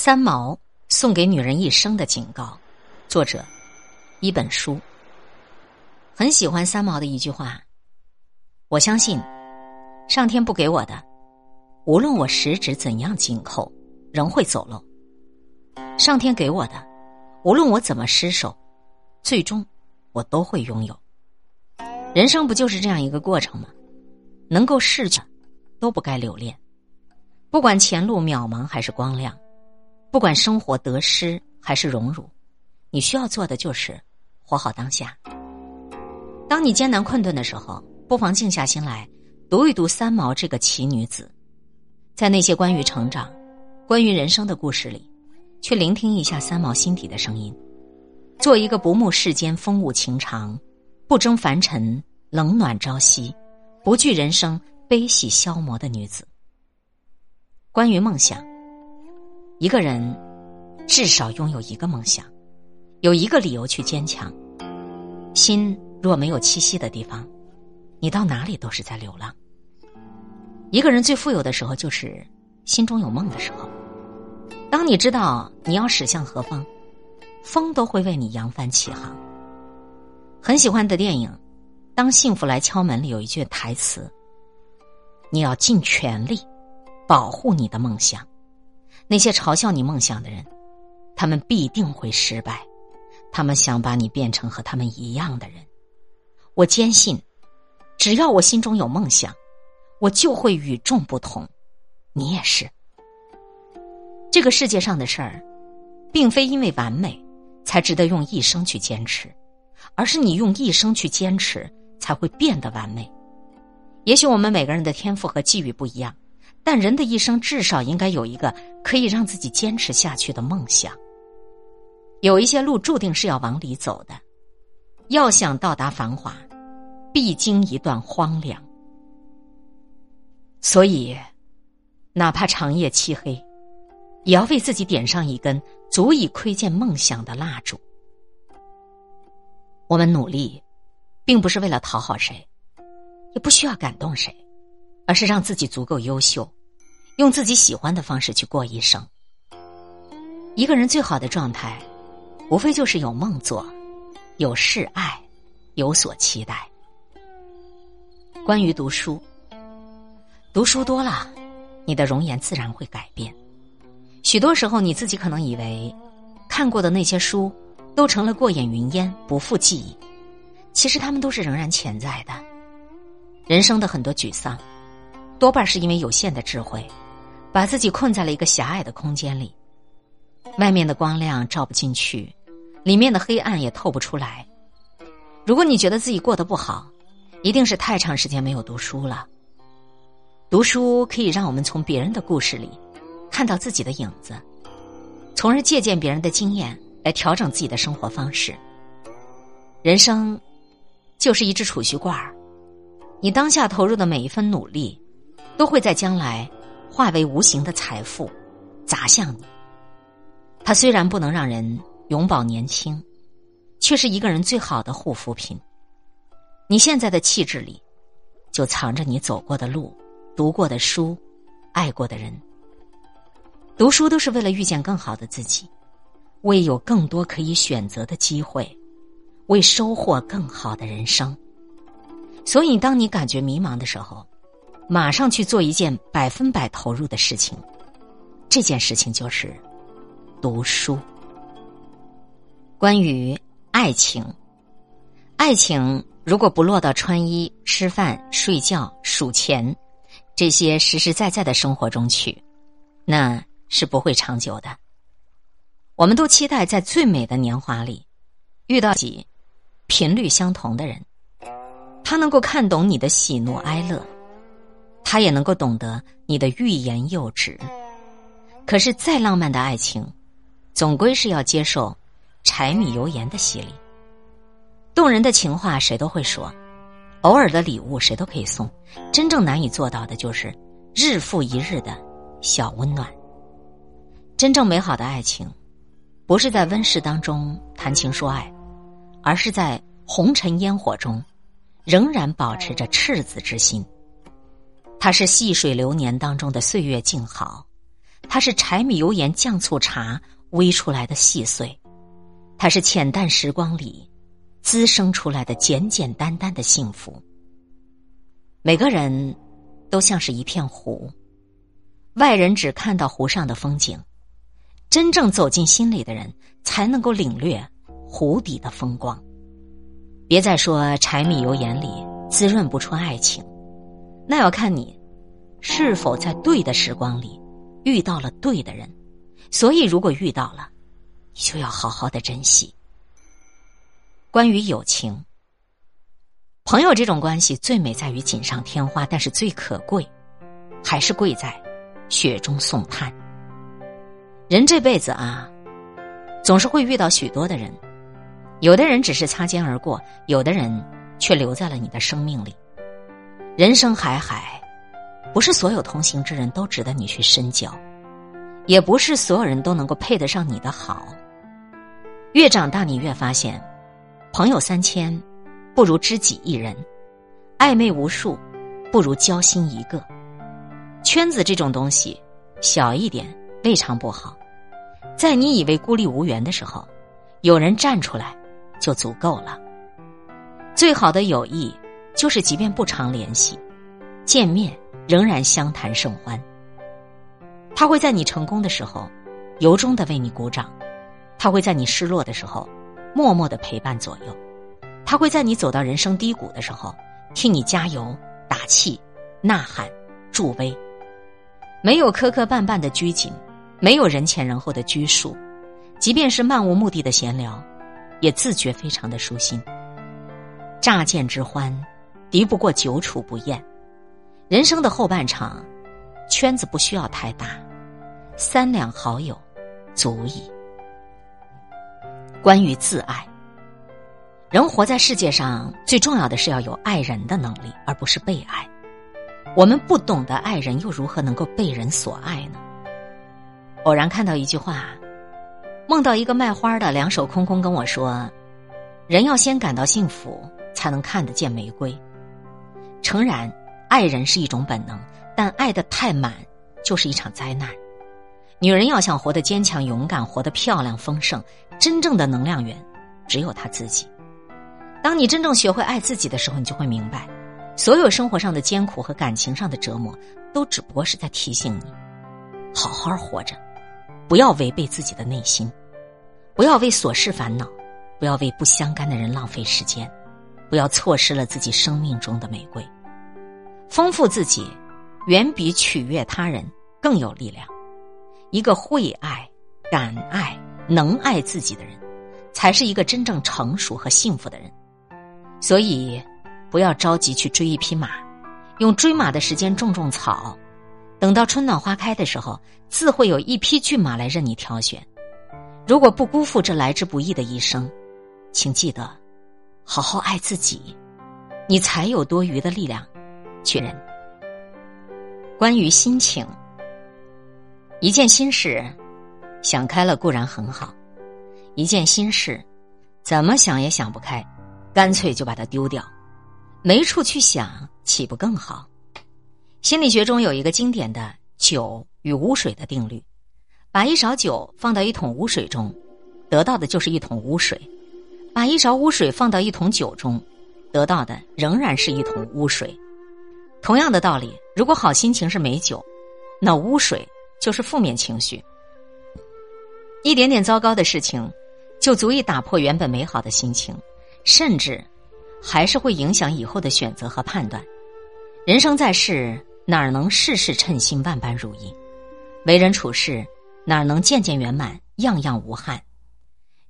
三毛送给女人一生的警告，作者一本书。很喜欢三毛的一句话：“我相信，上天不给我的，无论我十指怎样紧扣，仍会走漏；上天给我的，无论我怎么失手，最终我都会拥有。人生不就是这样一个过程吗？能够逝去，都不该留恋。不管前路渺茫还是光亮。”不管生活得失还是荣辱，你需要做的就是活好当下。当你艰难困顿的时候，不妨静下心来读一读三毛这个奇女子，在那些关于成长、关于人生的故事里，去聆听一下三毛心底的声音。做一个不慕世间风物情长，不争凡尘冷暖朝夕，不惧人生悲喜消磨的女子。关于梦想。一个人至少拥有一个梦想，有一个理由去坚强。心若没有栖息的地方，你到哪里都是在流浪。一个人最富有的时候，就是心中有梦的时候。当你知道你要驶向何方，风都会为你扬帆起航。很喜欢的电影《当幸福来敲门》里有一句台词：“你要尽全力保护你的梦想。”那些嘲笑你梦想的人，他们必定会失败。他们想把你变成和他们一样的人。我坚信，只要我心中有梦想，我就会与众不同。你也是。这个世界上的事儿，并非因为完美才值得用一生去坚持，而是你用一生去坚持，才会变得完美。也许我们每个人的天赋和际遇不一样。但人的一生至少应该有一个可以让自己坚持下去的梦想。有一些路注定是要往里走的，要想到达繁华，必经一段荒凉。所以，哪怕长夜漆黑，也要为自己点上一根足以窥见梦想的蜡烛。我们努力，并不是为了讨好谁，也不需要感动谁，而是让自己足够优秀。用自己喜欢的方式去过一生。一个人最好的状态，无非就是有梦做，有事爱，有所期待。关于读书，读书多了，你的容颜自然会改变。许多时候，你自己可能以为看过的那些书都成了过眼云烟，不复记忆。其实，他们都是仍然潜在的。人生的很多沮丧，多半是因为有限的智慧。把自己困在了一个狭隘的空间里，外面的光亮照不进去，里面的黑暗也透不出来。如果你觉得自己过得不好，一定是太长时间没有读书了。读书可以让我们从别人的故事里看到自己的影子，从而借鉴别人的经验来调整自己的生活方式。人生就是一只储蓄罐儿，你当下投入的每一分努力，都会在将来。化为无形的财富，砸向你。它虽然不能让人永葆年轻，却是一个人最好的护肤品。你现在的气质里，就藏着你走过的路、读过的书、爱过的人。读书都是为了遇见更好的自己，为有更多可以选择的机会，为收获更好的人生。所以，当你感觉迷茫的时候，马上去做一件百分百投入的事情，这件事情就是读书。关于爱情，爱情如果不落到穿衣、吃饭、睡觉、数钱这些实实在在的生活中去，那是不会长久的。我们都期待在最美的年华里遇到几频率相同的人，他能够看懂你的喜怒哀乐。他也能够懂得你的欲言又止，可是再浪漫的爱情，总归是要接受柴米油盐的洗礼。动人的情话谁都会说，偶尔的礼物谁都可以送，真正难以做到的就是日复一日的小温暖。真正美好的爱情，不是在温室当中谈情说爱，而是在红尘烟火中，仍然保持着赤子之心。它是细水流年当中的岁月静好，它是柴米油盐酱醋茶煨出来的细碎，它是浅淡时光里滋生出来的简简单单的幸福。每个人都像是一片湖，外人只看到湖上的风景，真正走进心里的人才能够领略湖底的风光。别再说柴米油盐里滋润不出爱情，那要看你是否在对的时光里遇到了对的人。所以，如果遇到了，你就要好好的珍惜。关于友情。朋友这种关系最美在于锦上添花，但是最可贵，还是贵在雪中送炭。人这辈子啊，总是会遇到许多的人，有的人只是擦肩而过，有的人却留在了你的生命里。人生海海，不是所有同行之人都值得你去深交，也不是所有人都能够配得上你的好。越长大，你越发现，朋友三千。不如知己一人，暧昧无数，不如交心一个。圈子这种东西，小一点未尝不好。在你以为孤立无援的时候，有人站出来就足够了。最好的友谊，就是即便不常联系，见面仍然相谈甚欢。他会在你成功的时候，由衷的为你鼓掌；他会在你失落的时候，默默的陪伴左右。他会在你走到人生低谷的时候，替你加油、打气、呐喊、助威。没有磕磕绊绊的拘谨，没有人前人后的拘束，即便是漫无目的的闲聊，也自觉非常的舒心。乍见之欢，敌不过久处不厌。人生的后半场，圈子不需要太大，三两好友足矣。关于自爱。人活在世界上，最重要的是要有爱人的能力，而不是被爱。我们不懂得爱人，又如何能够被人所爱呢？偶然看到一句话，梦到一个卖花的两手空空跟我说：“人要先感到幸福，才能看得见玫瑰。”诚然，爱人是一种本能，但爱的太满就是一场灾难。女人要想活得坚强、勇敢，活得漂亮、丰盛，真正的能量源只有她自己。当你真正学会爱自己的时候，你就会明白，所有生活上的艰苦和感情上的折磨，都只不过是在提醒你，好好活着，不要违背自己的内心，不要为琐事烦恼，不要为不相干的人浪费时间，不要错失了自己生命中的玫瑰。丰富自己，远比取悦他人更有力量。一个会爱、敢爱、能爱自己的人，才是一个真正成熟和幸福的人。所以，不要着急去追一匹马，用追马的时间种种草，等到春暖花开的时候，自会有一匹骏马来任你挑选。如果不辜负这来之不易的一生，请记得，好好爱自己，你才有多余的力量去人。关于心情，一件心事，想开了固然很好；一件心事，怎么想也想不开。干脆就把它丢掉，没处去想，岂不更好？心理学中有一个经典的酒与污水的定律：把一勺酒放到一桶污水中，得到的就是一桶污水；把一勺污水放到一桶酒中，得到的仍然是一桶污水。同样的道理，如果好心情是美酒，那污水就是负面情绪。一点点糟糕的事情，就足以打破原本美好的心情。甚至，还是会影响以后的选择和判断。人生在世，哪能事事称心、万般如意？为人处事，哪能件件圆满、样样无憾？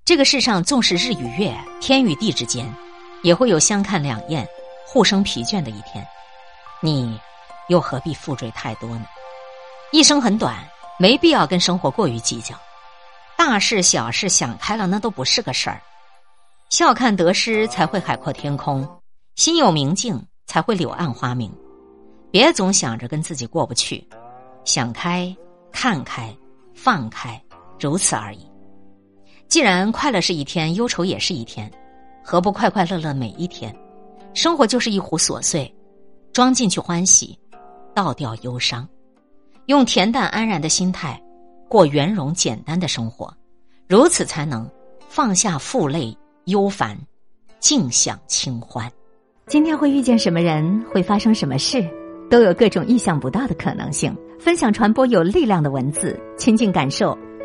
这个世上，纵使日与月、天与地之间，也会有相看两厌、互生疲倦的一天。你又何必负罪太多呢？一生很短，没必要跟生活过于计较。大事小事想开了，那都不是个事儿。笑看得失，才会海阔天空；心有明镜，才会柳暗花明。别总想着跟自己过不去，想开、看开、放开，如此而已。既然快乐是一天，忧愁也是一天，何不快快乐乐每一天？生活就是一壶琐碎，装进去欢喜，倒掉忧伤。用恬淡安然的心态过圆融简单的生活，如此才能放下负累忧烦，尽享清欢。今天会遇见什么人，会发生什么事，都有各种意想不到的可能性。分享传播有力量的文字，亲近感受